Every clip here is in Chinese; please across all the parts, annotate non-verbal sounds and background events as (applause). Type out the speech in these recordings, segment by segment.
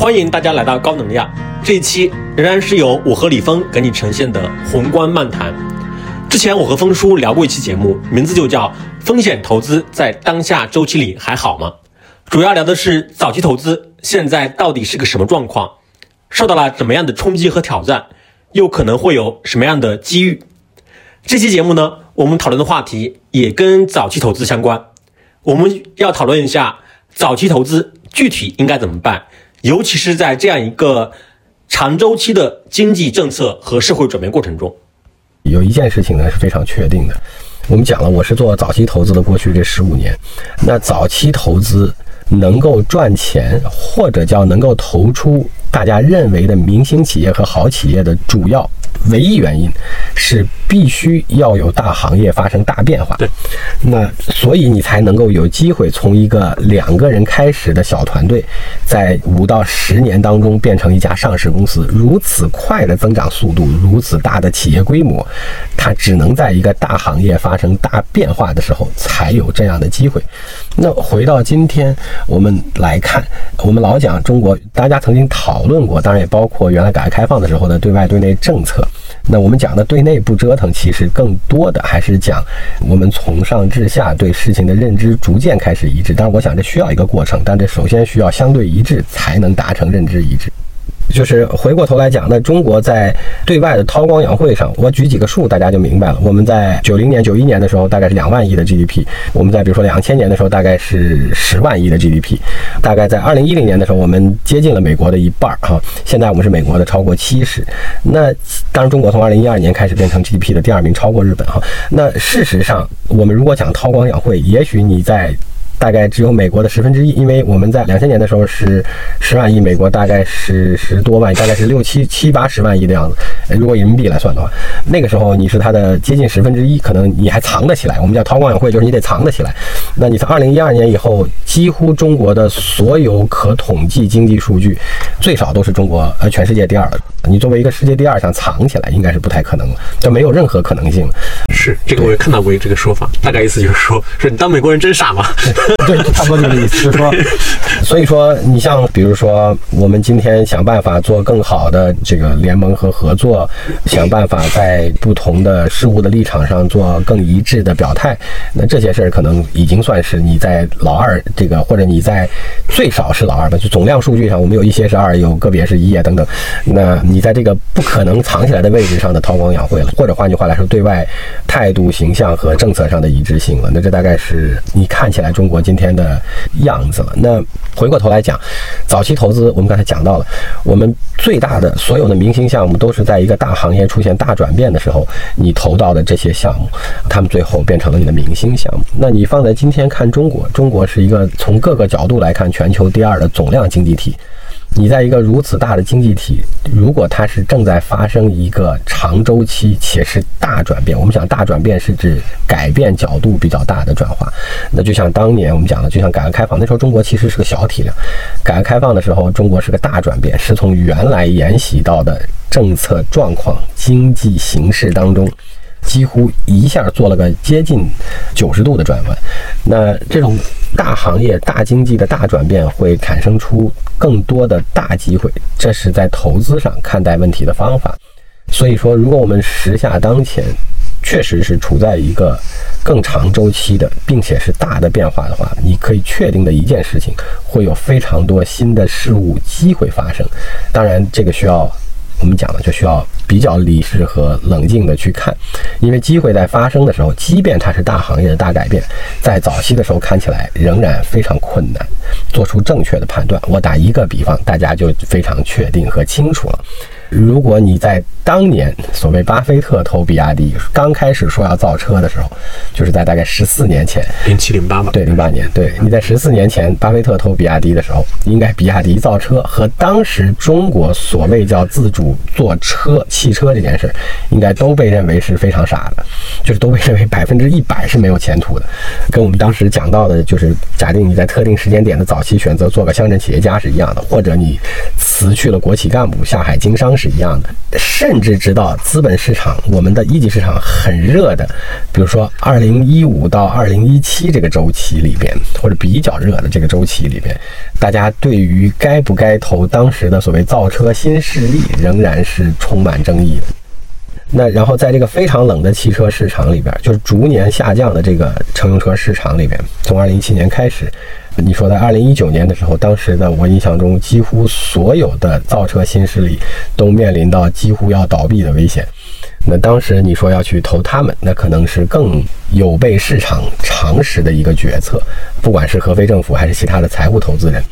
欢迎大家来到高能量，这一期仍然是由我和李峰给你呈现的宏观漫谈。之前我和峰叔聊过一期节目，名字就叫《风险投资在当下周期里还好吗》，主要聊的是早期投资现在到底是个什么状况，受到了怎么样的冲击和挑战，又可能会有什么样的机遇。这期节目呢，我们讨论的话题也跟早期投资相关，我们要讨论一下早期投资具体应该怎么办。尤其是在这样一个长周期的经济政策和社会转变过程中，有一件事情呢是非常确定的。我们讲了，我是做早期投资的，过去这十五年，那早期投资能够赚钱，或者叫能够投出大家认为的明星企业和好企业的主要。唯一原因是必须要有大行业发生大变化，对，那所以你才能够有机会从一个两个人开始的小团队，在五到十年当中变成一家上市公司。如此快的增长速度，如此大的企业规模，它只能在一个大行业发生大变化的时候才有这样的机会。那回到今天，我们来看，我们老讲中国，大家曾经讨讨论过，当然也包括原来改革开放的时候的对外对内政策。那我们讲的对内不折腾，其实更多的还是讲我们从上至下对事情的认知逐渐开始一致。当然，我想这需要一个过程，但这首先需要相对一致，才能达成认知一致。就是回过头来讲，那中国在对外的韬光养晦上，我举几个数，大家就明白了。我们在九零年、九一年的时候，大概是两万亿的 GDP；我们在比如说两千年的时候，大概是十万亿的 GDP；大概在二零一零年的时候，我们接近了美国的一半儿哈。现在我们是美国的超过七十。那当然，中国从二零一二年开始变成 GDP 的第二名，超过日本哈。那事实上，我们如果讲韬光养晦，也许你在。大概只有美国的十分之一，因为我们在两千年的时候是十万亿，美国大概是十多万，大概是六七七八十万亿的样子。如果人民币来算的话，那个时候你是它的接近十分之一，可能你还藏得起来。我们叫韬光养晦，就是你得藏得起来。那你从二零一二年以后，几乎中国的所有可统计经济数据，最少都是中国呃全世界第二的。你作为一个世界第二，想藏起来，应该是不太可能了，这没有任何可能性。是这个，我也看到过这个说法，大概意思就是说，说你当美国人真傻吗？(laughs) 对，差不多这个意思。就是说，(laughs) 所以说，你像比如说，我们今天想办法做更好的这个联盟和合作，想办法在不同的事物的立场上做更一致的表态，那这些事儿可能已经算是你在老二这个，或者你在最少是老二吧，就总量数据上，我们有一些是二，有个别是一啊等等。那你在这个不可能藏起来的位置上的韬光养晦了，或者换句话来说，对外态度、形象和政策上的一致性了。那这大概是你看起来中国今天的样子了。那回过头来讲，早期投资，我们刚才讲到了，我们最大的所有的明星项目都是在一个大行业出现大转变的时候，你投到的这些项目，他们最后变成了你的明星项目。那你放在今天看中国，中国是一个从各个角度来看全球第二的总量经济体。你在一个如此大的经济体，如果它是正在发生一个长周期且是大转变，我们讲大转变是指改变角度比较大的转化。那就像当年我们讲的，就像改革开放那时候，中国其实是个小体量；改革开放的时候，中国是个大转变，是从原来沿袭到的政策状况、经济形势当中。几乎一下做了个接近九十度的转弯，那这种大行业、大经济的大转变会产生出更多的大机会，这是在投资上看待问题的方法。所以说，如果我们时下当前确实是处在一个更长周期的，并且是大的变化的话，你可以确定的一件事情，会有非常多新的事物机会发生。当然，这个需要。我们讲的就需要比较理智和冷静的去看，因为机会在发生的时候，即便它是大行业的大改变，在早期的时候看起来仍然非常困难，做出正确的判断。我打一个比方，大家就非常确定和清楚了。如果你在当年所谓巴菲特投比亚迪刚开始说要造车的时候，就是在大概十四年前，零七零八嘛，对，零八年，对，你在十四年前巴菲特投比亚迪的时候，应该比亚迪造车和当时中国所谓叫自主做车汽车这件事，应该都被认为是非常傻的，就是都被认为 (laughs) 百分之一百是没有前途的。跟我们当时讲到的，就是假定你在特定时间点的早期选择做个乡镇企业家是一样的，或者你辞去了国企干部下海经商。是一样的。甚至直到资本市场，我们的一级市场很热的，比如说二零一五到二零一七这个周期里边，或者比较热的这个周期里边，大家对于该不该投当时的所谓造车新势力，仍然是充满争议的。那然后在这个非常冷的汽车市场里边，就是逐年下降的这个乘用车市场里边，从二零一七年开始，你说在二零一九年的时候，当时的我印象中，几乎所有的造车新势力都面临到几乎要倒闭的危险。那当时你说要去投他们，那可能是更有悖市场常识的一个决策，不管是合肥政府还是其他的财务投资人。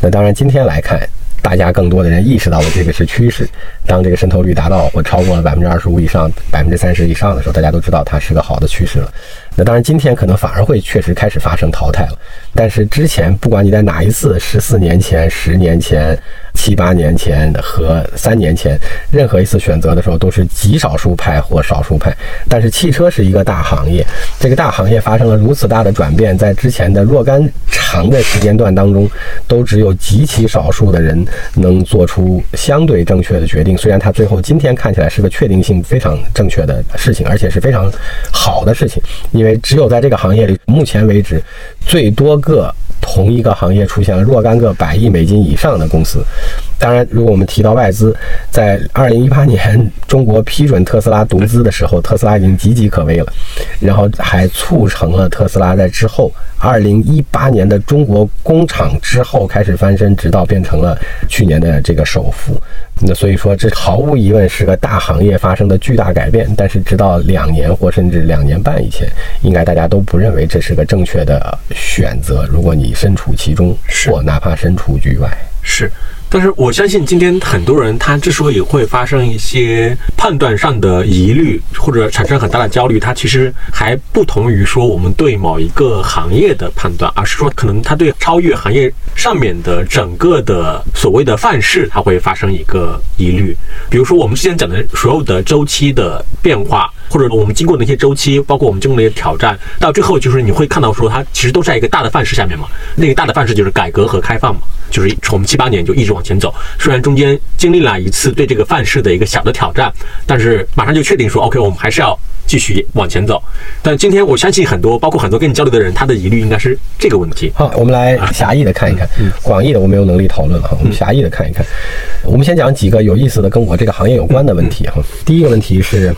那当然今天来看。大家更多的人意识到了这个是趋势。当这个渗透率达到或超过了百分之二十五以上、百分之三十以上的时候，大家都知道它是个好的趋势了。那当然，今天可能反而会确实开始发生淘汰了。但是之前，不管你在哪一次，十四年前、十年前、七八年前和三年前，任何一次选择的时候，都是极少数派或少数派。但是汽车是一个大行业，这个大行业发生了如此大的转变，在之前的若干长的时间段当中，都只有极其少数的人能做出相对正确的决定。虽然它最后今天看起来是个确定性非常正确的事情，而且是非常好的事情，因为。只有在这个行业里，目前为止，最多个同一个行业出现了若干个百亿美金以上的公司。当然，如果我们提到外资，在二零一八年中国批准特斯拉独资的时候，特斯拉已经岌岌可危了，然后还促成了特斯拉在之后二零一八年的中国工厂之后开始翻身，直到变成了去年的这个首富。那所以说，这毫无疑问是个大行业发生的巨大改变。但是，直到两年或甚至两年半以前，应该大家都不认为这是个正确的选择。如果你身处其中，或哪怕身处局外，是。但是我相信，今天很多人他之所以会发生一些判断上的疑虑，或者产生很大的焦虑，他其实还不同于说我们对某一个行业的判断，而是说可能他对超越行业上面的整个的所谓的范式，他会发生一个疑虑。比如说我们之前讲的所有的周期的变化，或者我们经过那些周期，包括我们经过那些挑战，到最后就是你会看到说它其实都在一个大的范式下面嘛。那个大的范式就是改革和开放嘛。就是从七八年就一直往前走，虽然中间经历了一次对这个范式的一个小的挑战，但是马上就确定说，OK，我们还是要继续往前走。但今天我相信很多，包括很多跟你交流的人，他的疑虑应该是这个问题。好，我们来狭义的看一看，广义的我没有能力讨论了哈。我们狭义的看一看，我们先讲几个有意思的跟我这个行业有关的问题哈。第一个问题是。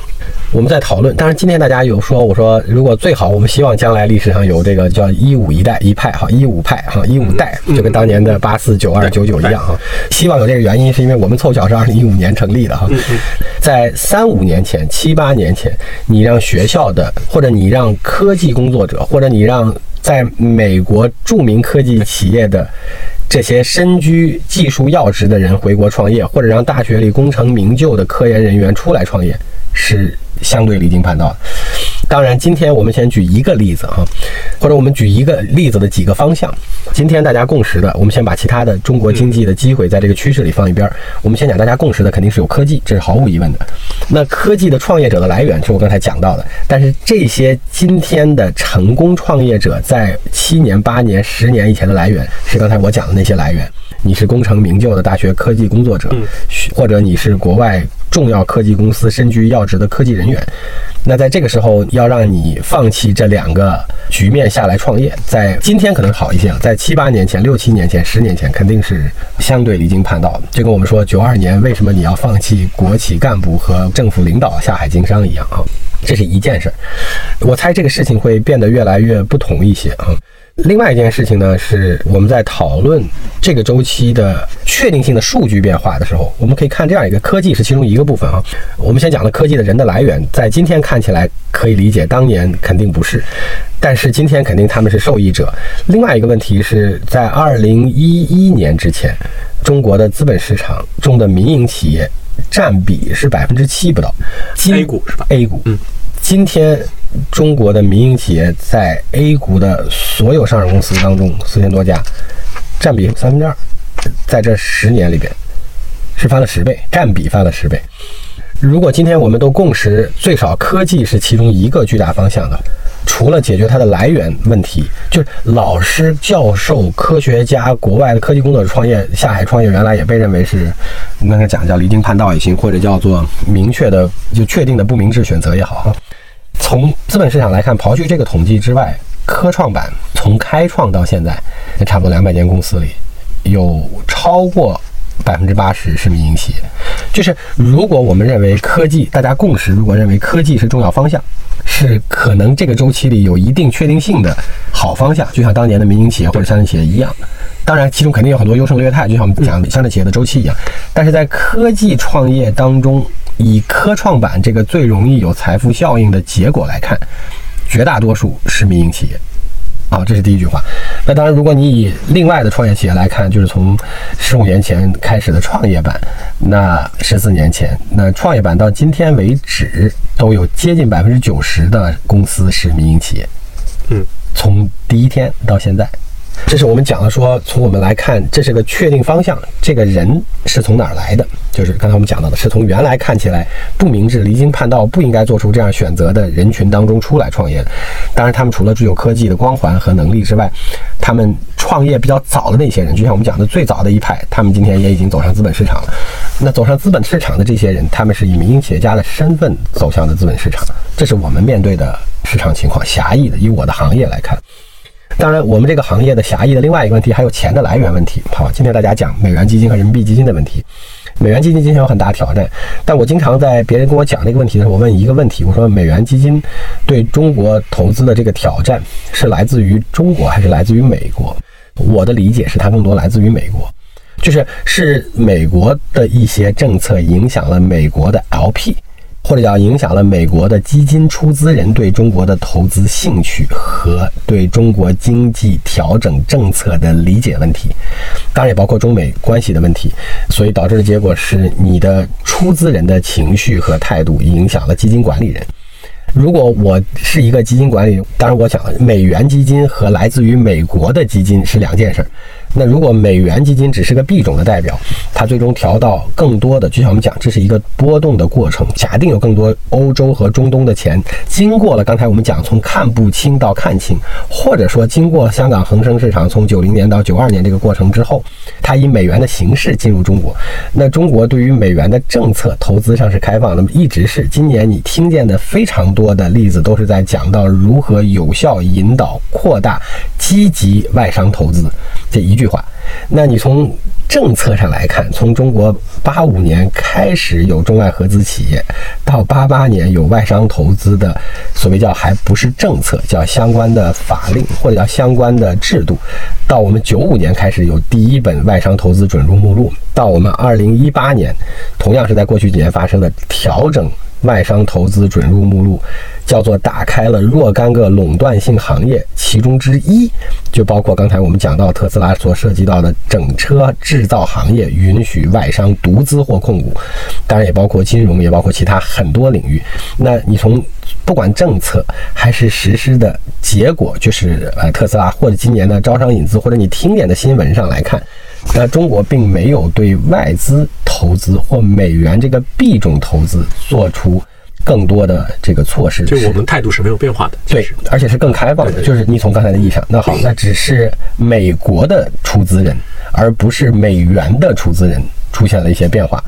我们在讨论，当然今天大家有说，我说如果最好，我们希望将来历史上有这个叫一五一代一派哈，一五派哈，一五代，就跟当年的八四九二九九一样哈。希望有这个原因，是因为我们凑巧是二零一五年成立的哈。在三五年前、七八年前，你让学校的，或者你让科技工作者，或者你让在美国著名科技企业的这些身居技术要职的人回国创业，或者让大学里功成名就的科研人员出来创业，是。相对离经叛道。当然，今天我们先举一个例子哈，或者我们举一个例子的几个方向。今天大家共识的，我们先把其他的中国经济的机会在这个趋势里放一边。我们先讲大家共识的，肯定是有科技，这是毫无疑问的。那科技的创业者的来源是我刚才讲到的，但是这些今天的成功创业者在七年、八年、十年以前的来源是刚才我讲的那些来源。你是功成名就的大学科技工作者，或者你是国外重要科技公司身居要职的科技人员，那在这个时候要让你放弃这两个局面下来创业，在今天可能好一些了，在七八年前、六七年前、十年前肯定是相对离经叛道的，就跟我们说九二年为什么你要放弃国企干部和政府领导下海经商一样啊，这是一件事儿。我猜这个事情会变得越来越不同一些啊。另外一件事情呢，是我们在讨论这个周期的确定性的数据变化的时候，我们可以看这样一个科技是其中一个部分啊。我们先讲了科技的人的来源，在今天看起来可以理解，当年肯定不是，但是今天肯定他们是受益者。另外一个问题是在二零一一年之前，中国的资本市场中的民营企业占比是百分之七不到，A 股是吧？A 股，嗯。今天，中国的民营企业在 A 股的所有上市公司当中，四千多家，占比三分之二，在这十年里边，是翻了十倍，占比翻了十倍。如果今天我们都共识，最少科技是其中一个巨大方向的。除了解决它的来源问题，就是老师、教授、科学家、国外的科技工作者创业下海创业，原来也被认为是刚才讲叫离经叛道也行，或者叫做明确的就确定的不明智选择也好。从资本市场来看，刨去这个统计之外，科创板从开创到现在，那差不多两百间公司里，有超过百分之八十是民营企业。就是如果我们认为科技，大家共识，如果认为科技是重要方向，是可能这个周期里有一定确定性的好方向，就像当年的民营企业或者乡镇企业一样。当然，其中肯定有很多优胜劣汰，就像我们讲乡镇企业的周期一样。但是在科技创业当中，以科创板这个最容易有财富效应的结果来看，绝大多数是民营企业。啊，这是第一句话。那当然，如果你以另外的创业企业来看，就是从十五年前开始的创业板，那十四年前，那创业板到今天为止，都有接近百分之九十的公司是民营企业。嗯，从第一天到现在。这是我们讲的说，从我们来看，这是个确定方向。这个人是从哪儿来的？就是刚才我们讲到的，是从原来看起来不明智、离经叛道、不应该做出这样选择的人群当中出来创业的。当然，他们除了具有科技的光环和能力之外，他们创业比较早的那些人，就像我们讲的最早的一派，他们今天也已经走上资本市场了。那走上资本市场的这些人，他们是以民营企业家的身份走向的资本市场。这是我们面对的市场情况，狭义的。以我的行业来看。当然，我们这个行业的狭义的另外一个问题还有钱的来源问题。好，今天大家讲美元基金和人民币基金的问题。美元基金今天有很大挑战，但我经常在别人跟我讲这个问题的时候，我问一个问题：我说美元基金对中国投资的这个挑战是来自于中国还是来自于美国？我的理解是它更多来自于美国，就是是美国的一些政策影响了美国的 LP。或者叫影响了美国的基金出资人对中国的投资兴趣和对中国经济调整政策的理解问题，当然也包括中美关系的问题，所以导致的结果是你的出资人的情绪和态度影响了基金管理人。如果我是一个基金管理，当然我想美元基金和来自于美国的基金是两件事儿。那如果美元基金只是个币种的代表，它最终调到更多的，就像我们讲，这是一个波动的过程。假定有更多欧洲和中东的钱，经过了刚才我们讲从看不清到看清，或者说经过香港恒生市场从九零年到九二年这个过程之后，它以美元的形式进入中国。那中国对于美元的政策投资上是开放，那么一直是今年你听见的非常多的例子都是在讲到如何有效引导、扩大、积极外商投资这一。句话，那你从政策上来看，从中国八五年开始有中外合资企业，到八八年有外商投资的所谓叫还不是政策，叫相关的法令或者叫相关的制度，到我们九五年开始有第一本外商投资准入目录，到我们二零一八年，同样是在过去几年发生的调整。外商投资准入目录，叫做打开了若干个垄断性行业，其中之一就包括刚才我们讲到特斯拉所涉及到的整车制造行业，允许外商独资或控股，当然也包括金融，也包括其他很多领域。那你从不管政策还是实施的结果，就是呃特斯拉或者今年的招商引资，或者你听点的新闻上来看。那中国并没有对外资投资或美元这个币种投资做出更多的这个措施，就我们态度是没有变化的，对，而且是更开放的。就是你从刚才的意义上，那好，那只是美国的出资人，而不是美元的出资人。出现了一些变化，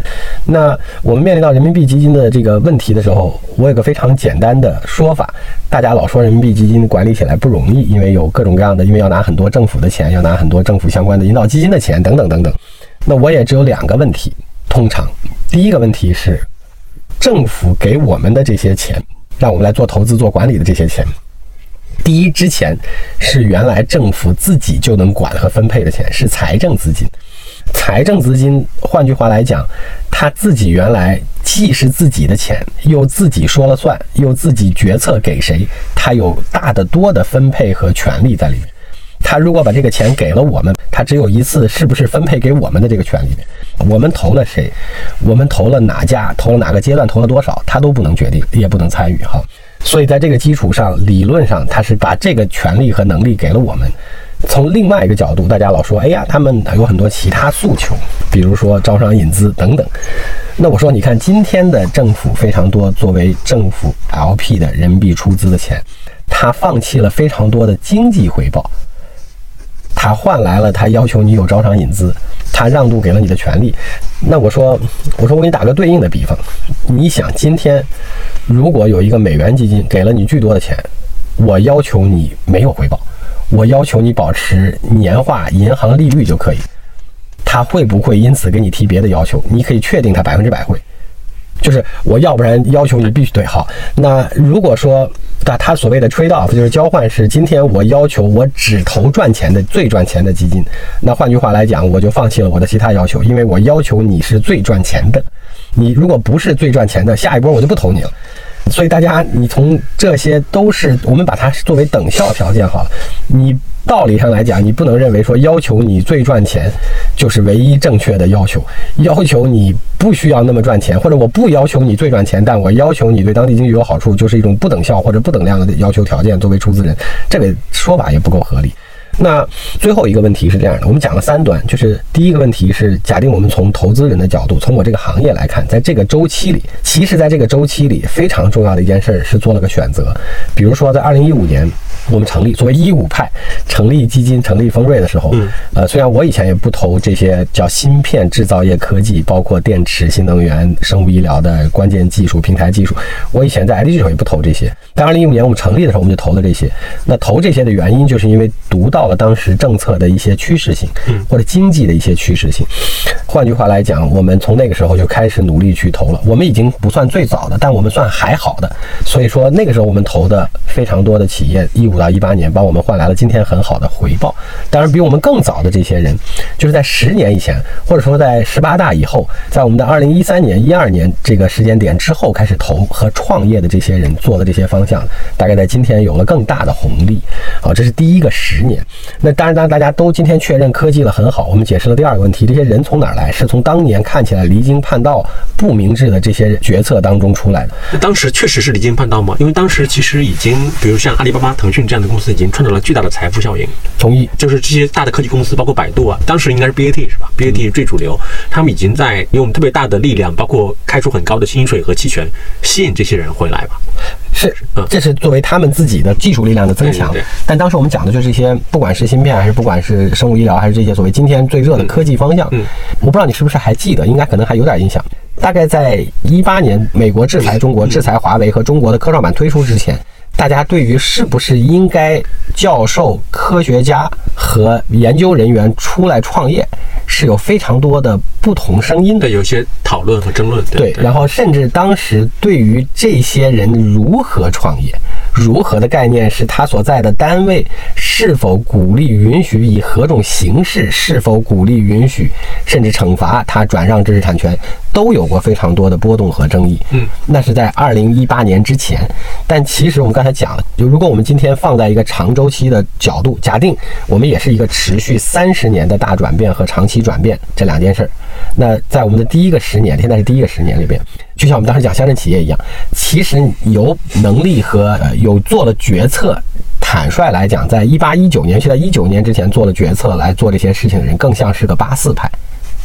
那我们面临到人民币基金的这个问题的时候，我有个非常简单的说法。大家老说人民币基金管理起来不容易，因为有各种各样的，因为要拿很多政府的钱，要拿很多政府相关的引导基金的钱，等等等等。那我也只有两个问题。通常，第一个问题是，政府给我们的这些钱，让我们来做投资、做管理的这些钱，第一之前是原来政府自己就能管和分配的钱，是财政资金。财政资金，换句话来讲，他自己原来既是自己的钱，又自己说了算，又自己决策给谁，他有大得多的分配和权利在里面。他如果把这个钱给了我们，他只有一次是不是分配给我们的这个权利。我们投了谁，我们投了哪家，投了哪个阶段，投了多少，他都不能决定，也不能参与哈。所以在这个基础上，理论上他是把这个权利和能力给了我们。从另外一个角度，大家老说，哎呀，他们有很多其他诉求，比如说招商引资等等。那我说，你看今天的政府非常多，作为政府 LP 的人民币出资的钱，他放弃了非常多的经济回报，他换来了他要求你有招商引资，他让渡给了你的权利。那我说，我说我给你打个对应的比方，你想今天如果有一个美元基金给了你巨多的钱，我要求你没有回报，我要求你保持年化银行利率就可以，他会不会因此给你提别的要求？你可以确定他百分之百会。就是我要不然要求你必须对好。那如果说，那他所谓的 trade off 就是交换是今天我要求我只投赚钱的最赚钱的基金。那换句话来讲，我就放弃了我的其他要求，因为我要求你是最赚钱的。你如果不是最赚钱的，下一波我就不投你了。所以大家，你从这些都是我们把它作为等效条件好了。你道理上来讲，你不能认为说要求你最赚钱就是唯一正确的要求。要求你不需要那么赚钱，或者我不要求你最赚钱，但我要求你对当地经济有好处，就是一种不等效或者不等量的要求条件。作为出资人，这个说法也不够合理。那最后一个问题是这样的，我们讲了三端，就是第一个问题是假定我们从投资人的角度，从我这个行业来看，在这个周期里，其实在这个周期里非常重要的一件事是做了个选择，比如说在二零一五年。我们成立作为一五派成立基金、成立丰瑞的时候，呃，虽然我以前也不投这些叫芯片制造业科技，包括电池、新能源、生物医疗的关键技术、平台技术，我以前在 IDG 时候也不投这些。但二零一五年我们成立的时候，我们就投了这些。那投这些的原因，就是因为读到了当时政策的一些趋势性，或者经济的一些趋势性。换句话来讲，我们从那个时候就开始努力去投了。我们已经不算最早的，但我们算还好的。所以说那个时候我们投的非常多的企业，一五到一八年帮我们换来了今天很好的回报。当然，比我们更早的这些人，就是在十年以前，或者说在十八大以后，在我们的二零一三年、一二年这个时间点之后开始投和创业的这些人做的这些方向，大概在今天有了更大的红利。好，这是第一个十年。那当然，当大家都今天确认科技了很好，我们解释了第二个问题：这些人从哪儿来？是从当年看起来离经叛道、不明智的这些决策当中出来的。那当时确实是离经叛道吗？因为当时其实已经，比如像阿里巴巴、腾讯这样的公司，已经创造了巨大的财富效应。同意，就是这些大的科技公司，包括百度啊，当时应该是 BAT 是吧？BAT 最主流，他们已经在用特别大的力量，包括开出很高的薪水和期权，吸引这些人回来吧。是，这是作为他们自己的技术力量的增强。但当时我们讲的就是一些，不管是芯片，还是不管是生物医疗，还是这些所谓今天最热的科技方向。嗯，我不知道你是不是还记得，应该可能还有点印象。大概在一八年，美国制裁中国、制裁华为和中国的科创板推出之前，大家对于是不是应该教授、科学家和研究人员出来创业，是有非常多的不同声音的，有些讨论和争论。对，然后甚至当时对于这些人如何创业。如何的概念是他所在的单位是否鼓励、允许以何种形式，是否鼓励、允许，甚至惩罚他转让知识产权，都有过非常多的波动和争议。嗯，那是在二零一八年之前。但其实我们刚才讲了，就如果我们今天放在一个长周期的角度，假定我们也是一个持续三十年的大转变和长期转变这两件事儿，那在我们的第一个十年，现在是第一个十年里边。就像我们当时讲乡镇企业一样，其实有能力和有做了决策，坦率来讲，在一八一九年，是在一九年之前做了决策来做这些事情的人，更像是个八四派。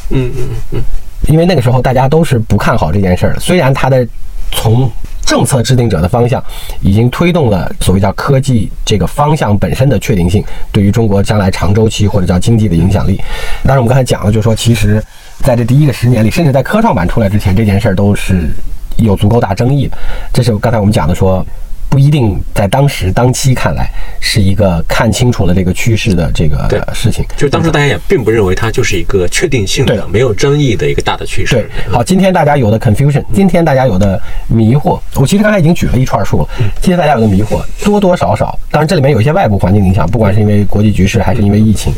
嗯嗯嗯，因为那个时候大家都是不看好这件事儿的，虽然他的从政策制定者的方向已经推动了所谓叫科技这个方向本身的确定性，对于中国将来长周期或者叫经济的影响力。但是，我们刚才讲了，就是说其实。在这第一个十年里，甚至在科创板出来之前，这件事儿都是有足够大争议的。这是刚才我们讲的，说不一定在当时当期看来是一个看清楚了这个趋势的这个事情。就是当时大家也并不认为它就是一个确定性的、没有争议的一个大的趋势。对，好，今天大家有的 confusion，今天大家有的迷惑，我其实刚才已经举了一串数了。今天大家有的迷惑，多多少少，当然这里面有一些外部环境影响，不管是因为国际局势，还是因为疫情。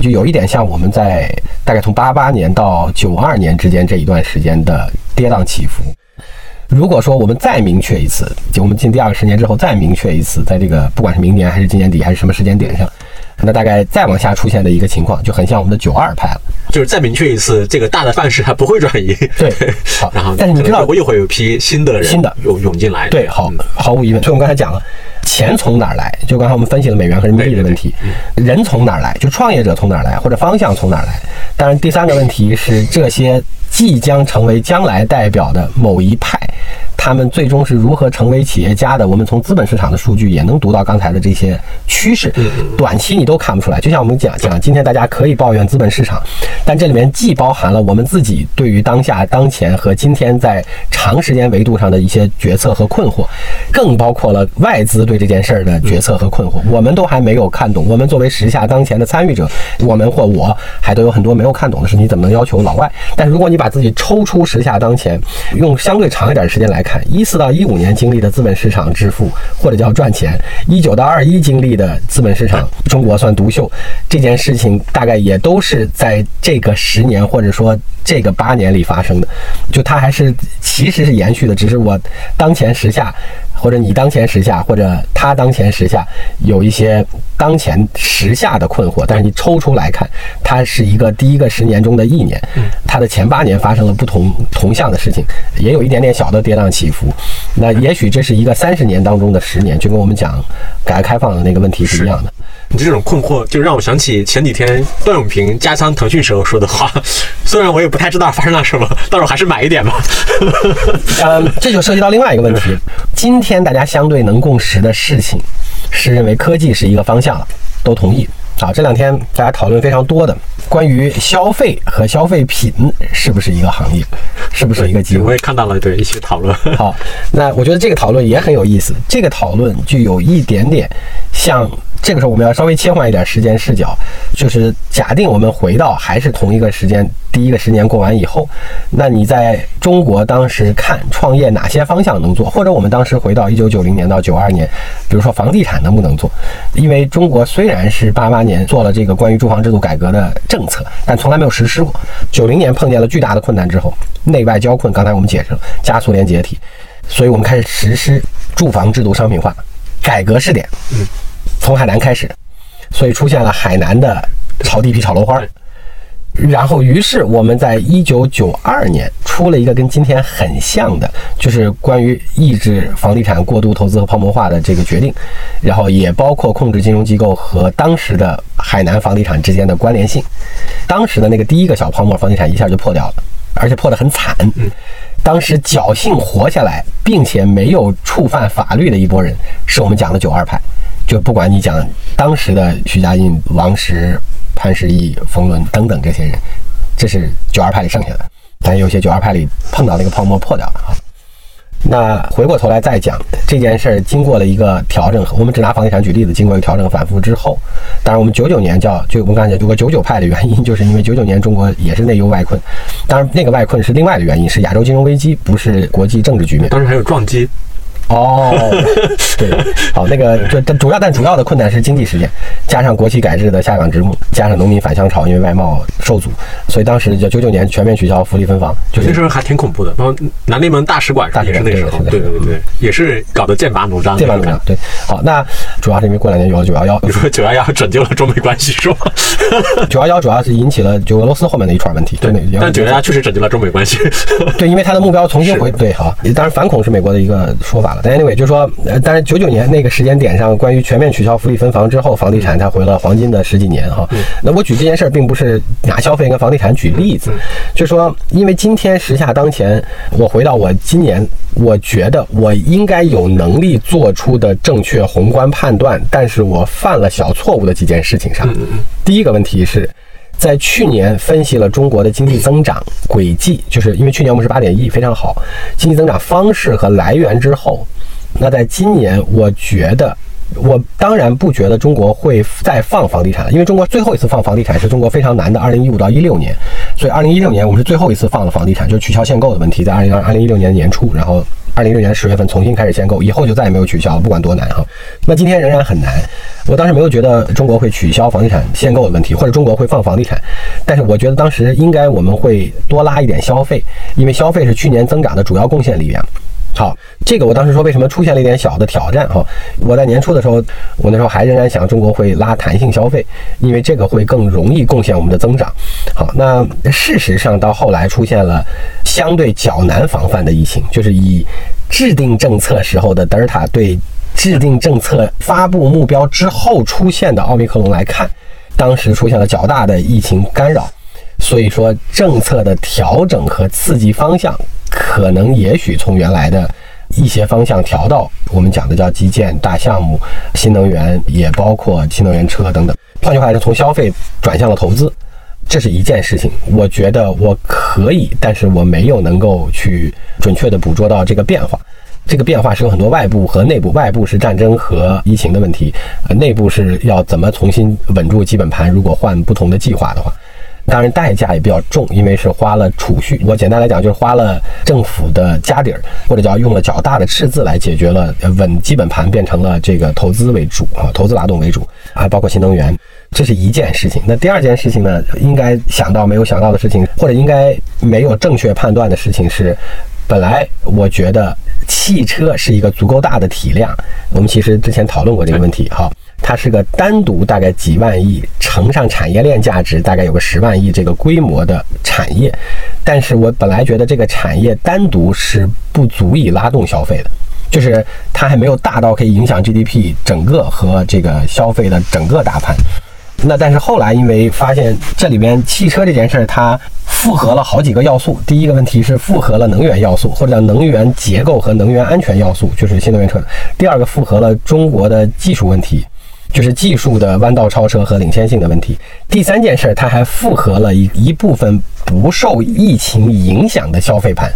就有一点像我们在大概从八八年到九二年之间这一段时间的跌宕起伏。如果说我们再明确一次，就我们进第二个十年之后再明确一次，在这个不管是明年还是今年底还是什么时间点上，那大概再往下出现的一个情况就很像我们的九二派了。就是再明确一次，这个大的范式它不会转移。对，(laughs) 好，然后但是你知道，又会有批新的人新的涌涌进来。对，好，毫无疑问。所以我们刚才讲了。钱从哪儿来？就刚才我们分析了美元和人民币的问题。人从哪儿来？就创业者从哪儿来，或者方向从哪儿来？当然，第三个问题是这些即将成为将来代表的某一派，他们最终是如何成为企业家的，我们从资本市场的数据也能读到刚才的这些趋势。短期你都看不出来，就像我们讲讲，今天大家可以抱怨资本市场，但这里面既包含了我们自己对于当下、当前和今天在长时间维度上的一些决策和困惑，更包括了外资对这件事儿的决策和困惑，我们都还没有看懂。我们作为时下当前的参与者，我们或我还都有很多没有看懂的事，你怎么能要求老外？但是如果你把自己抽出时下当前，用相对长一点的时间来看，一四到一五年经历的资本市场致富或者叫赚钱，一九到二一经历的资本市场中国算独秀，这件事情大概也都是在这个十年或者说这个八年里发生的，就它还是其实是延续的，只是我当前时下。或者你当前时下，或者他当前时下有一些当前时下的困惑，但是你抽出来看，它是一个第一个十年中的一年，它的前八年发生了不同同向的事情，也有一点点小的跌宕起伏。那也许这是一个三十年当中的十年，就跟我们讲改革开放的那个问题是一样的。你这种困惑就让我想起前几天段永平加仓腾讯时候说的话，虽然我也不太知道发生了什么，但是我还是买一点吧。(laughs) 嗯，这就涉及到另外一个问题，今天大家相对能共识的事情，是认为科技是一个方向了，都同意。好，这两天大家讨论非常多的关于消费和消费品是不是一个行业，是不是一个机会？我也看到了，对一起讨论。好，那我觉得这个讨论也很有意思。这个讨论就有一点点像。这个时候我们要稍微切换一点时间视角，就是假定我们回到还是同一个时间，第一个十年过完以后，那你在中国当时看创业哪些方向能做？或者我们当时回到一九九零年到九二年，比如说房地产能不能做？因为中国虽然是八八年做了这个关于住房制度改革的政策，但从来没有实施过。九零年碰见了巨大的困难之后，内外交困，刚才我们解释了，加速连解体，所以我们开始实施住房制度商品化改革试点。嗯。从海南开始，所以出现了海南的炒地皮、炒楼花。然后，于是我们在一九九二年出了一个跟今天很像的，就是关于抑制房地产过度投资和泡沫化的这个决定，然后也包括控制金融机构和当时的海南房地产之间的关联性。当时的那个第一个小泡沫房地产一下就破掉了，而且破得很惨。当时侥幸活下来，并且没有触犯法律的一波人，是我们讲的九二派。就不管你讲当时的徐家印、王石、潘石屹、冯仑等等这些人，这是九二派里剩下的。但有些九二派里碰到那个泡沫破掉了啊。那回过头来再讲这件事儿，经过了一个调整，我们只拿房地产举例子，经过一个调整反复之后，当然我们九九年叫就我们刚才讲有个九九派的原因，就是因为九九年中国也是内忧外困，当然那个外困是另外的原因，是亚洲金融危机，不是国际政治局面。当时还有撞击。哦，对，好，那个就主要，但主要的困难是经济事件，加上国企改制的下岗之幕，加上农民返乡潮，因为外贸受阻，所以当时就九九年全面取消福利分房，就那时候还挺恐怖的。然后南内门大使馆也是那时候，对对对对，也是搞得剑拔弩张。剑拔弩张，对。好，那主要是因为过两年有了九幺幺，你说九幺幺拯救了中美关系是吗？(laughs) 九幺幺主要是引起了就俄罗斯后面的一串问题，对，但九幺幺确实拯救了中美关系。对，因为他的目标重新回对，好，当然反恐是美国的一个说法了。但 anyway，就是说，呃，但是九九年那个时间点上，关于全面取消福利分房之后，房地产它回了黄金的十几年哈。那我举这件事儿，并不是拿消费跟房地产举例子，就说，因为今天时下当前，我回到我今年，我觉得我应该有能力做出的正确宏观判断，但是我犯了小错误的几件事情上。第一个问题是。在去年分析了中国的经济增长轨迹，就是因为去年我们是八点一，非常好，经济增长方式和来源之后，那在今年，我觉得，我当然不觉得中国会再放房地产了，因为中国最后一次放房地产是中国非常难的二零一五到一六年，所以二零一六年我们是最后一次放了房地产，就是取消限购的问题，在二零二二零一六年年初，然后。二零一六年十月份重新开始限购，以后就再也没有取消，不管多难哈。那今天仍然很难。我当时没有觉得中国会取消房地产限购的问题，或者中国会放房地产，但是我觉得当时应该我们会多拉一点消费，因为消费是去年增长的主要贡献力量。好，这个我当时说为什么出现了一点小的挑战哈？我在年初的时候，我那时候还仍然想中国会拉弹性消费，因为这个会更容易贡献我们的增长。好，那事实上到后来出现了相对较难防范的疫情，就是以制定政策时候的德尔塔对制定政策发布目标之后出现的奥密克戎来看，当时出现了较大的疫情干扰，所以说政策的调整和刺激方向。可能也许从原来的一些方向调到我们讲的叫基建大项目、新能源，也包括新能源车等等。换句话说，从消费转向了投资，这是一件事情。我觉得我可以，但是我没有能够去准确的捕捉到这个变化。这个变化是有很多外部和内部，外部是战争和疫情的问题，呃，内部是要怎么重新稳住基本盘。如果换不同的计划的话。当然，代价也比较重，因为是花了储蓄。我简单来讲，就是花了政府的家底儿，或者叫用了较大的赤字来解决了稳基本盘，变成了这个投资为主啊，投资拉动为主，还包括新能源，这是一件事情。那第二件事情呢，应该想到没有想到的事情，或者应该没有正确判断的事情是，本来我觉得汽车是一个足够大的体量，我们其实之前讨论过这个问题，哈。它是个单独大概几万亿乘上产业链价值大概有个十万亿这个规模的产业，但是我本来觉得这个产业单独是不足以拉动消费的，就是它还没有大到可以影响 GDP 整个和这个消费的整个大盘。那但是后来因为发现这里边汽车这件事儿它复合了好几个要素，第一个问题是复合了能源要素或者叫能源结构和能源安全要素，就是新能源车；第二个复合了中国的技术问题。就是技术的弯道超车和领先性的问题。第三件事，它还复合了一一部分不受疫情影响的消费盘。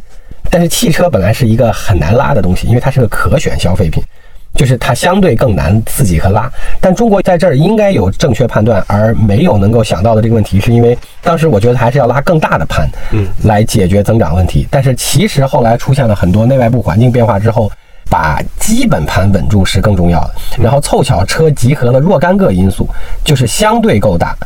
但是汽车本来是一个很难拉的东西，因为它是个可选消费品，就是它相对更难刺激和拉。但中国在这儿应该有正确判断，而没有能够想到的这个问题，是因为当时我觉得还是要拉更大的盘，嗯，来解决增长问题。但是其实后来出现了很多内外部环境变化之后。把基本盘稳住是更重要的，然后凑巧车集合了若干个因素，就是相对够大，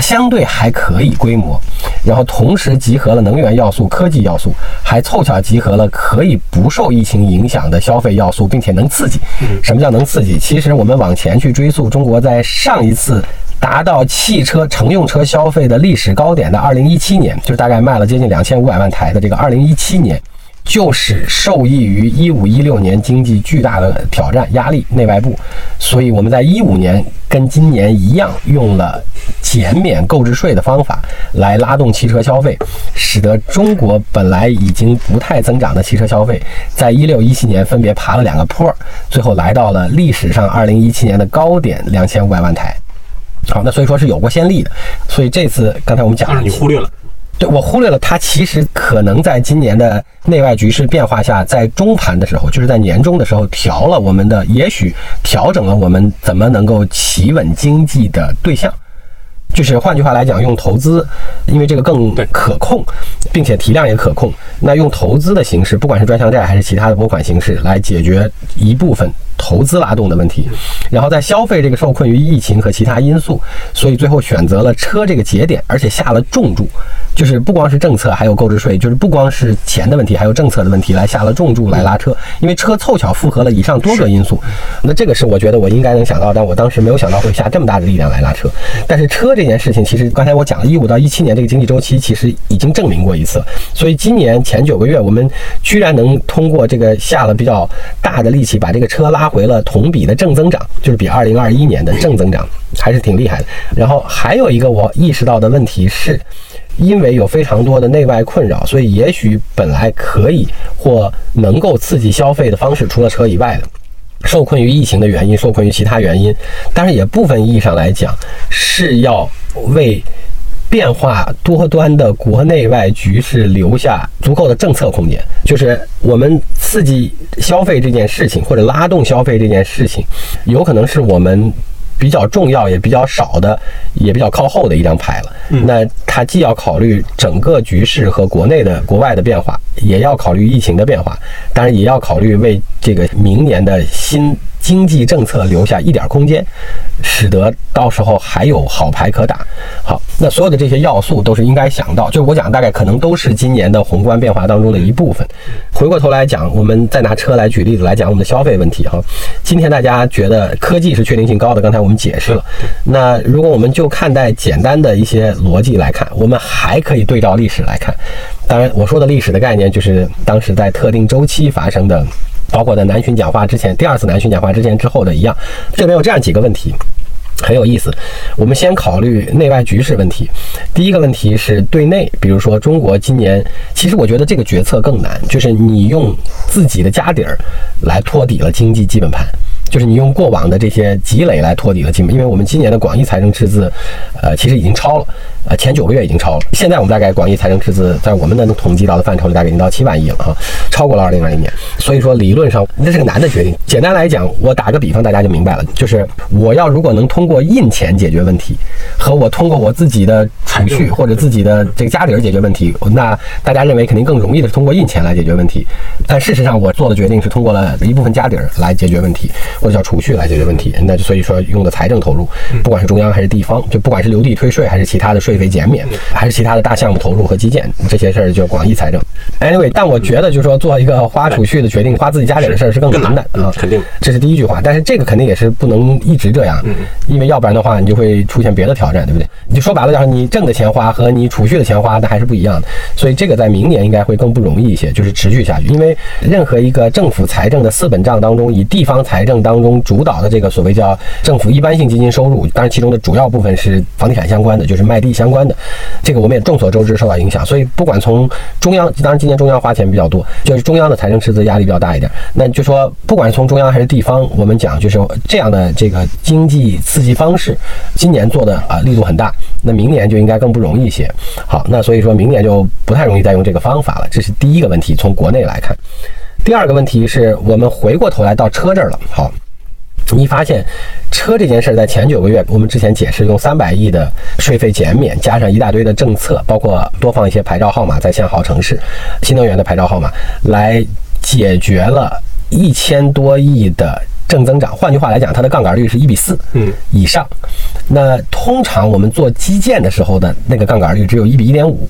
相对还可以规模，然后同时集合了能源要素、科技要素，还凑巧集合了可以不受疫情影响的消费要素，并且能刺激。什么叫能刺激？其实我们往前去追溯，中国在上一次达到汽车乘用车消费的历史高点的二零一七年，就是大概卖了接近两千五百万台的这个二零一七年。就是受益于一五一六年经济巨大的挑战压力内外部，所以我们在一五年跟今年一样，用了减免购置税的方法来拉动汽车消费，使得中国本来已经不太增长的汽车消费，在一六一七年分别爬了两个坡，最后来到了历史上二零一七年的高点两千五百万台。好，那所以说是有过先例的，所以这次刚才我们讲了，你忽略了。对我忽略了，它其实可能在今年的内外局势变化下，在中盘的时候，就是在年终的时候调了我们的，也许调整了我们怎么能够企稳经济的对象。就是换句话来讲，用投资，因为这个更可控，并且提量也可控。那用投资的形式，不管是专项债还是其他的拨款形式，来解决一部分投资拉动的问题。然后在消费这个受困于疫情和其他因素，所以最后选择了车这个节点，而且下了重注，就是不光是政策，还有购置税，就是不光是钱的问题，还有政策的问题，来下了重注来拉车。因为车凑巧符合了以上多个因素，那这个是我觉得我应该能想到，但我当时没有想到会下这么大的力量来拉车。但是车这。这件事情其实刚才我讲了，一五到一七年这个经济周期其实已经证明过一次，所以今年前九个月我们居然能通过这个下了比较大的力气，把这个车拉回了同比的正增长，就是比二零二一年的正增长还是挺厉害的。然后还有一个我意识到的问题是，因为有非常多的内外困扰，所以也许本来可以或能够刺激消费的方式，除了车以外的。受困于疫情的原因，受困于其他原因，但是也部分意义上来讲，是要为变化多端的国内外局势留下足够的政策空间。就是我们刺激消费这件事情，或者拉动消费这件事情，有可能是我们。比较重要也比较少的，也比较靠后的一张牌了。那它既要考虑整个局势和国内的、国外的变化，也要考虑疫情的变化，当然也要考虑为这个明年的新。经济政策留下一点空间，使得到时候还有好牌可打。好，那所有的这些要素都是应该想到，就是我讲大概可能都是今年的宏观变化当中的一部分。回过头来讲，我们再拿车来举例子来讲我们的消费问题哈。今天大家觉得科技是确定性高的，刚才我们解释了。那如果我们就看待简单的一些逻辑来看，我们还可以对照历史来看。当然，我说的历史的概念就是当时在特定周期发生的。包括在南巡讲话之前，第二次南巡讲话之前之后的一样，这里面有这样几个问题。很有意思。我们先考虑内外局势问题。第一个问题是对内，比如说中国今年，其实我觉得这个决策更难，就是你用自己的家底儿来托底了经济基本盘。就是你用过往的这些积累来托底了基本，因为我们今年的广义财政赤字，呃，其实已经超了，呃，前九个月已经超了。现在我们大概广义财政赤字在我们的能统计到的范畴里，大概已经到七万亿了啊，超过了二零二零年。所以说理论上那是个难的决定。简单来讲，我打个比方，大家就明白了，就是我要如果能通过印钱解决问题，和我通过我自己的储蓄或者自己的这个家底儿解决问题，那大家认为肯定更容易的是通过印钱来解决问题。但事实上，我做的决定是通过了一部分家底儿来解决问题。或者叫储蓄来解决问题，那就所以说用的财政投入，不管是中央还是地方，就不管是留地退税还是其他的税费减免，还是其他的大项目投入和基建这些事儿，就广义财政。Anyway，但我觉得就是说做一个花储蓄的决定，花自己家里的事儿是更难的啊，肯定，这是第一句话。但是这个肯定也是不能一直这样，因为要不然的话，你就会出现别的挑战，对不对？你就说白了，就是你挣的钱花和你储蓄的钱花，那还是不一样的。所以这个在明年应该会更不容易一些，就是持续下去。因为任何一个政府财政的四本账当中，以地方财政当当中主导的这个所谓叫政府一般性基金收入，当然其中的主要部分是房地产相关的，就是卖地相关的，这个我们也众所周知受到影响。所以不管从中央，当然今年中央花钱比较多，就是中央的财政赤字压力比较大一点。那就说不管是从中央还是地方，我们讲就是这样的这个经济刺激方式，今年做的啊力度很大，那明年就应该更不容易一些。好，那所以说明年就不太容易再用这个方法了，这是第一个问题。从国内来看，第二个问题是我们回过头来到车这儿了。好。你发现车这件事在前九个月，我们之前解释用三百亿的税费减免，加上一大堆的政策，包括多放一些牌照号码在限号城市，新能源的牌照号码，来解决了一千多亿的正增长。换句话来讲，它的杠杆率是一比四嗯以上。那通常我们做基建的时候的那个杠杆率只有一比一点五。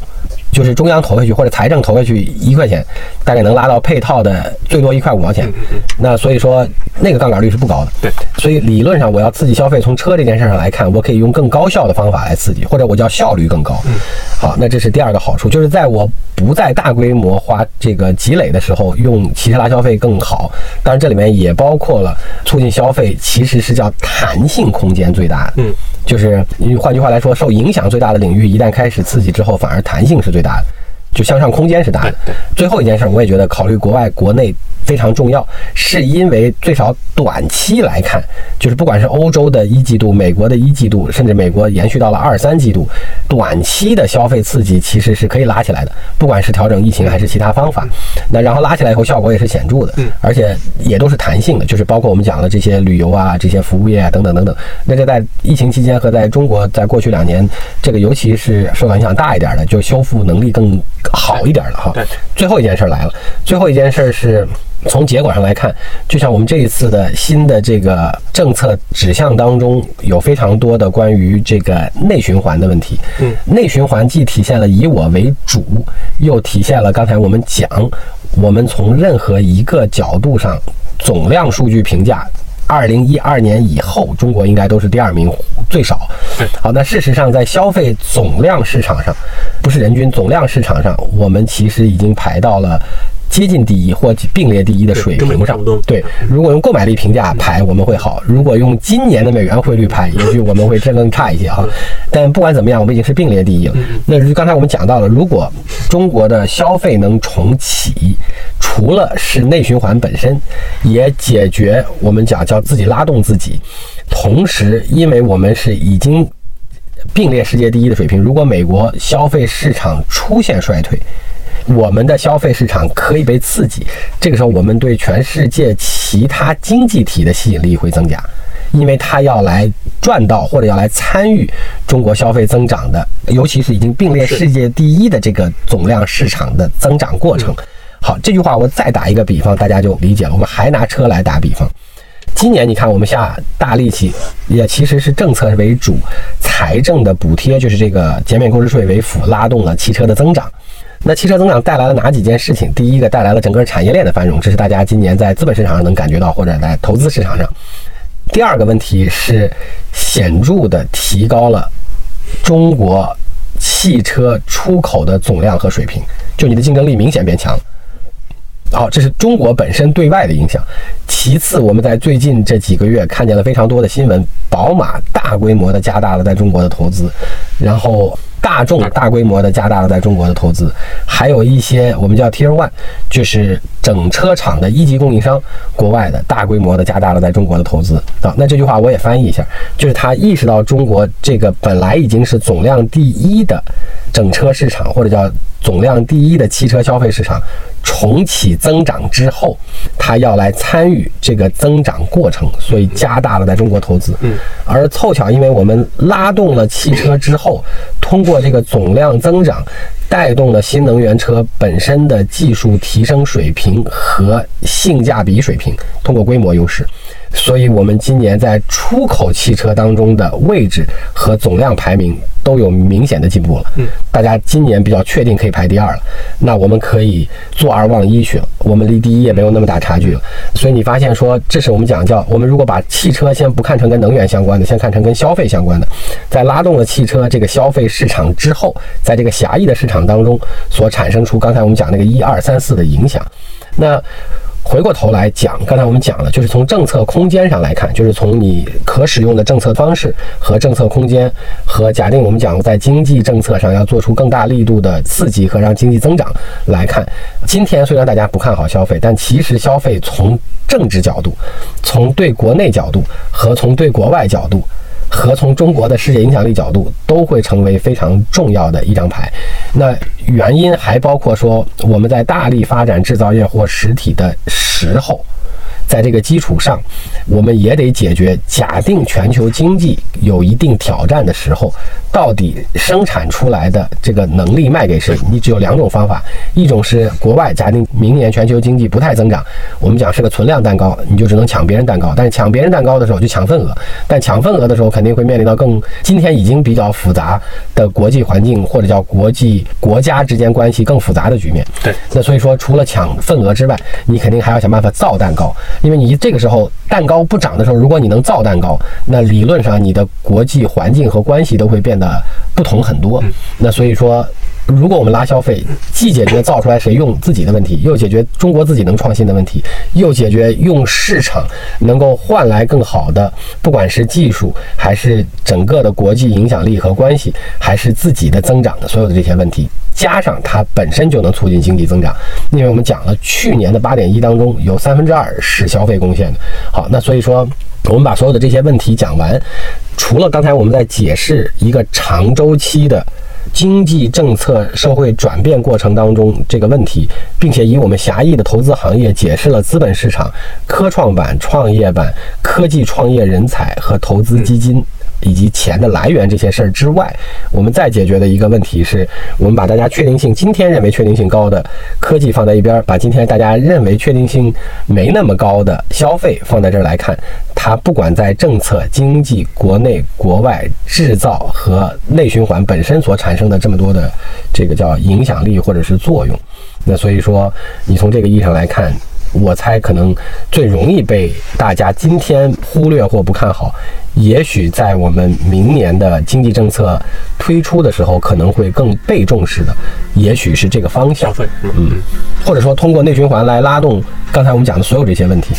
就是中央投下去或者财政投下去一块钱，大概能拉到配套的最多一块五毛钱。那所以说那个杠杆率是不高的。对，所以理论上我要刺激消费，从车这件事上来看，我可以用更高效的方法来刺激，或者我叫效率更高。好，那这是第二个好处，就是在我不再大规模花这个积累的时候，用骑车拉消费更好。当然这里面也包括了促进消费，其实是叫弹性空间最大的。嗯，就是换句话来说，受影响最大的领域一旦开始刺激之后，反而弹性是最大的。就向上空间是大的。最后一件事，我也觉得考虑国外、国内非常重要，是因为最少短期来看，就是不管是欧洲的一季度、美国的一季度，甚至美国延续到了二三季度，短期的消费刺激其实是可以拉起来的，不管是调整疫情还是其他方法。那然后拉起来以后，效果也是显著的，而且也都是弹性的，就是包括我们讲的这些旅游啊、这些服务业啊等等等等。那这在疫情期间和在中国，在过去两年，这个尤其是受到影响大一点的，就修复能力更。好一点的哈。最后一件事来了，最后一件事是从结果上来看，就像我们这一次的新的这个政策指向当中，有非常多的关于这个内循环的问题。嗯，内循环既体现了以我为主，又体现了刚才我们讲，我们从任何一个角度上总量数据评价。二零一二年以后，中国应该都是第二名，最少。好，那事实上，在消费总量市场上，不是人均总量市场上，我们其实已经排到了。接近第一或并列第一的水平上，对。如果用购买力评价排，我们会好；如果用今年的美元汇率排，也许我们会真更差一些哈。但不管怎么样，我们已经是并列第一了。那刚才我们讲到了，如果中国的消费能重启，除了是内循环本身，也解决我们讲叫自己拉动自己，同时，因为我们是已经并列世界第一的水平，如果美国消费市场出现衰退。我们的消费市场可以被刺激，这个时候我们对全世界其他经济体的吸引力会增加，因为它要来赚到或者要来参与中国消费增长的，尤其是已经并列世界第一的这个总量市场的增长过程。好，这句话我再打一个比方，大家就理解了。我们还拿车来打比方，今年你看我们下大力气，也其实是政策为主，财政的补贴就是这个减免购置税为辅，拉动了汽车的增长。那汽车增长带来了哪几件事情？第一个带来了整个产业链的繁荣，这是大家今年在资本市场上能感觉到，或者在投资市场上。第二个问题是显著的提高了中国汽车出口的总量和水平，就你的竞争力明显变强。好，这是中国本身对外的影响。其次，我们在最近这几个月看见了非常多的新闻，宝马大规模的加大了在中国的投资，然后。大众大规模的加大了在中国的投资，还有一些我们叫 Tier One，就是整车厂的一级供应商，国外的大规模的加大了在中国的投资啊。那这句话我也翻译一下，就是他意识到中国这个本来已经是总量第一的整车市场，或者叫总量第一的汽车消费市场。重启增长之后，他要来参与这个增长过程，所以加大了在中国投资。嗯，而凑巧，因为我们拉动了汽车之后，通过这个总量增长，带动了新能源车本身的技术提升水平和性价比水平，通过规模优势。所以，我们今年在出口汽车当中的位置和总量排名都有明显的进步了。嗯，大家今年比较确定可以排第二了。那我们可以坐而望一去了，我们离第一也没有那么大差距了。所以你发现说，这是我们讲叫我们如果把汽车先不看成跟能源相关的，先看成跟消费相关的，在拉动了汽车这个消费市场之后，在这个狭义的市场当中所产生出刚才我们讲那个一二三四的影响，那。回过头来讲，刚才我们讲了，就是从政策空间上来看，就是从你可使用的政策方式和政策空间，和假定我们讲在经济政策上要做出更大力度的刺激和让经济增长来看，今天虽然大家不看好消费，但其实消费从政治角度、从对国内角度和从对国外角度。和从中国的世界影响力角度，都会成为非常重要的一张牌。那原因还包括说，我们在大力发展制造业或实体的时候。在这个基础上，我们也得解决假定全球经济有一定挑战的时候，到底生产出来的这个能力卖给谁？你只有两种方法，一种是国外假定明年全球经济不太增长，我们讲是个存量蛋糕，你就只能抢别人蛋糕。但是抢别人蛋糕的时候就抢份额，但抢份额的时候肯定会面临到更今天已经比较复杂的国际环境，或者叫国际国家之间关系更复杂的局面。对，那所以说除了抢份额之外，你肯定还要想办法造蛋糕。因为你这个时候蛋糕不涨的时候，如果你能造蛋糕，那理论上你的国际环境和关系都会变得不同很多。那所以说，如果我们拉消费，既解决造出来谁用自己的问题，又解决中国自己能创新的问题，又解决用市场能够换来更好的，不管是技术还是整个的国际影响力和关系，还是自己的增长的所有的这些问题。加上它本身就能促进经济增长，因为我们讲了，去年的八点一当中有三分之二是消费贡献的。好，那所以说我们把所有的这些问题讲完，除了刚才我们在解释一个长周期的经济政策社会转变过程当中这个问题，并且以我们狭义的投资行业解释了资本市场、科创板、创业板、科技创业人才和投资基金。以及钱的来源这些事儿之外，我们再解决的一个问题是，我们把大家确定性今天认为确定性高的科技放在一边，把今天大家认为确定性没那么高的消费放在这儿来看，它不管在政策、经济、国内、国外、制造和内循环本身所产生的这么多的这个叫影响力或者是作用，那所以说你从这个意义上来看。我猜可能最容易被大家今天忽略或不看好，也许在我们明年的经济政策推出的时候，可能会更被重视的，也许是这个方向。嗯，或者说通过内循环来拉动刚才我们讲的所有这些问题。